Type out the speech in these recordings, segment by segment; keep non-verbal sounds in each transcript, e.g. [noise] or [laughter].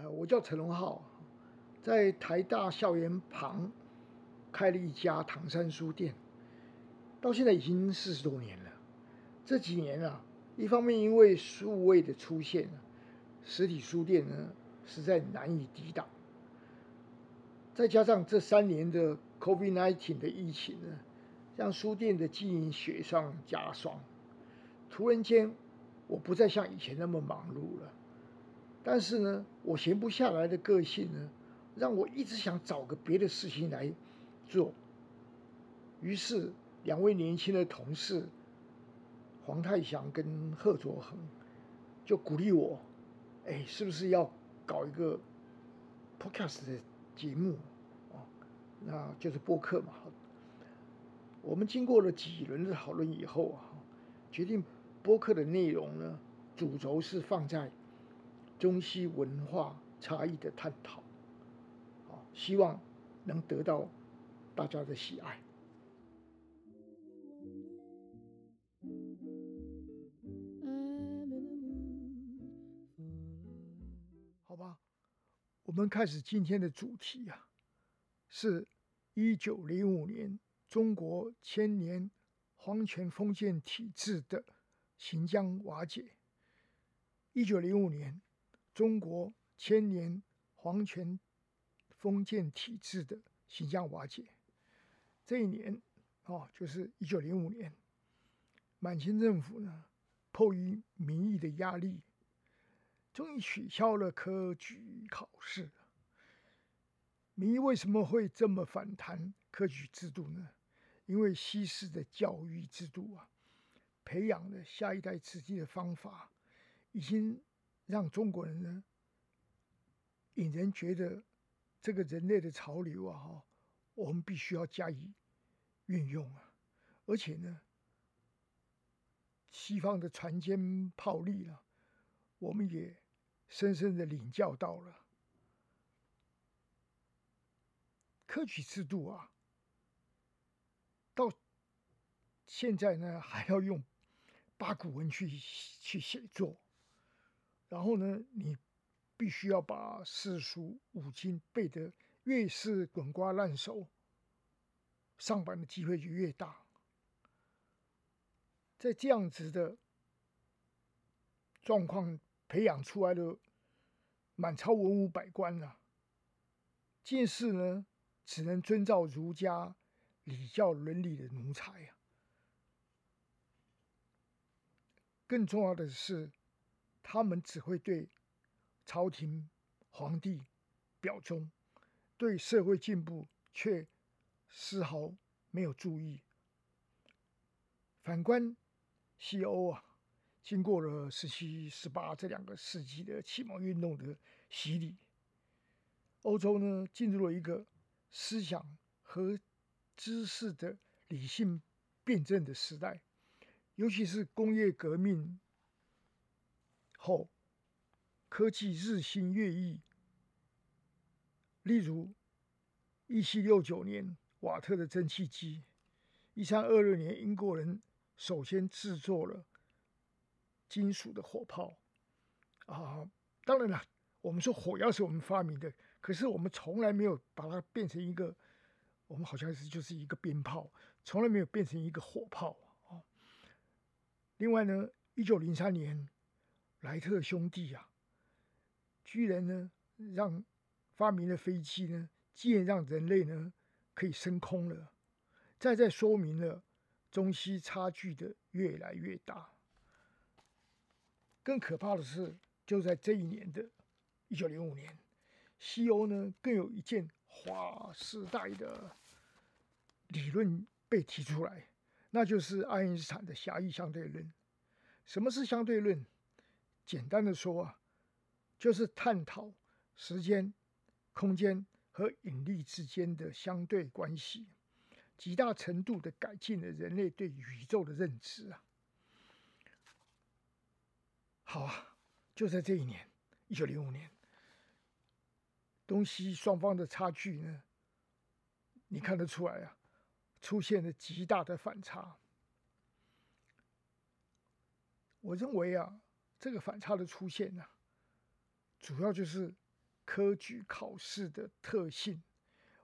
呃，我叫陈荣浩，在台大校园旁开了一家唐山书店，到现在已经四十多年了。这几年啊，一方面因为数位的出现，实体书店呢实在难以抵挡，再加上这三年的 COVID-19 的疫情呢，让书店的经营雪上加霜。突然间，我不再像以前那么忙碌了。但是呢，我闲不下来的个性呢，让我一直想找个别的事情来做。于是，两位年轻的同事黄泰祥跟贺卓恒就鼓励我：“哎，是不是要搞一个 podcast 的节目啊？那就是播客嘛。”我们经过了几轮的讨论以后啊，决定播客的内容呢，主轴是放在。中西文化差异的探讨，啊，希望能得到大家的喜爱。好吧，我们开始今天的主题啊，是一九零五年中国千年皇权封建体制的行将瓦解。一九零五年。中国千年皇权封建体制的形象瓦解，这一年啊，就是一九零五年，满清政府呢，迫于民意的压力，终于取消了科举考试。民意为什么会这么反弹科举制度呢？因为西式的教育制度啊，培养的下一代子弟的方法，已经。让中国人呢，引人觉得这个人类的潮流啊，哈，我们必须要加以运用啊，而且呢，西方的船坚炮利了，我们也深深的领教到了科举制度啊，到现在呢，还要用八股文去去写作。然后呢，你必须要把四书五经背得越是滚瓜烂熟，上班的机会就越大。在这样子的状况培养出来的满朝文武百官啊，进士呢只能遵照儒家礼教伦理的奴才呀。更重要的是。他们只会对朝廷、皇帝表忠，对社会进步却丝毫没有注意。反观西欧啊，经过了十七、十八这两个世纪的启蒙运动的洗礼，欧洲呢进入了一个思想和知识的理性辩证的时代，尤其是工业革命。后，科技日新月异。例如，一七六九年瓦特的蒸汽机，一三二六年英国人首先制作了金属的火炮。啊，当然了，我们说火药是我们发明的，可是我们从来没有把它变成一个，我们好像是就是一个鞭炮，从来没有变成一个火炮啊。另外呢，一九零三年。莱特兄弟啊，居然呢让发明了飞机呢，竟然让人类呢可以升空了，再再说明了中西差距的越来越大。更可怕的是，就在这一年的一九零五年，西欧呢更有一件划时代的理论被提出来，那就是爱因斯坦的狭义相对论。什么是相对论？简单的说啊，就是探讨时间、空间和引力之间的相对关系，极大程度的改进了人类对宇宙的认知啊。好啊，就在这一年，一九零五年，东西双方的差距呢，你看得出来啊，出现了极大的反差。我认为啊。这个反差的出现呢，主要就是科举考试的特性，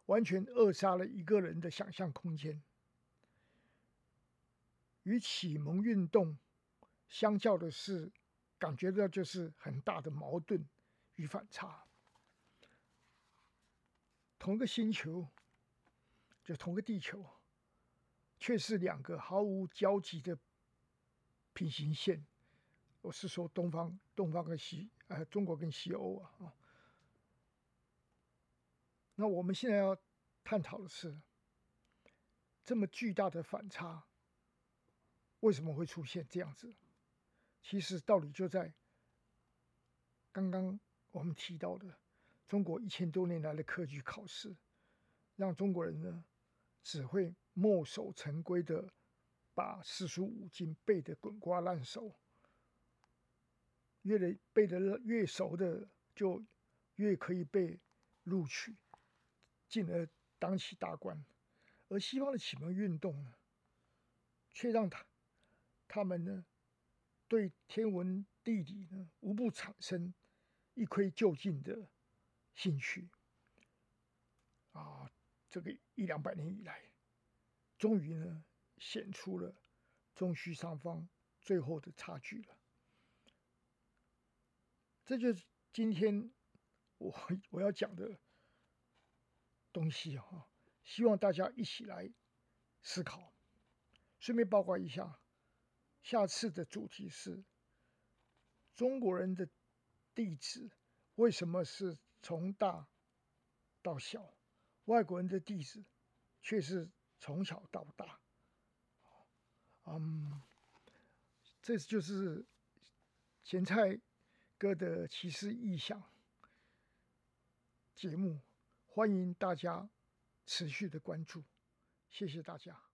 完全扼杀了一个人的想象空间。与启蒙运动相较的是，感觉到就是很大的矛盾与反差。同个星球，就同个地球，却是两个毫无交集的平行线。我是说东方，东方跟西，呃，中国跟西欧啊啊。那我们现在要探讨的是，这么巨大的反差。为什么会出现这样子？其实道理就在刚刚我们提到的，中国一千多年来的科举考试，让中国人呢只会墨守成规的把四书五经背得滚瓜烂熟，越来背得越熟的就越可以被录取，进而当起大官，而西方的启蒙运动呢，却让他。他们呢，对天文地理呢，无不产生一窥究竟的兴趣。啊，这个一两百年以来，终于呢，显出了中西双方最后的差距了。这就是今天我 [laughs] 我要讲的东西哈，希望大家一起来思考，顺便报告一下。下次的主题是中国人的地址为什么是从大到小，外国人的地址却是从小到大。嗯，这就是咸菜哥的奇思异想节目，欢迎大家持续的关注，谢谢大家。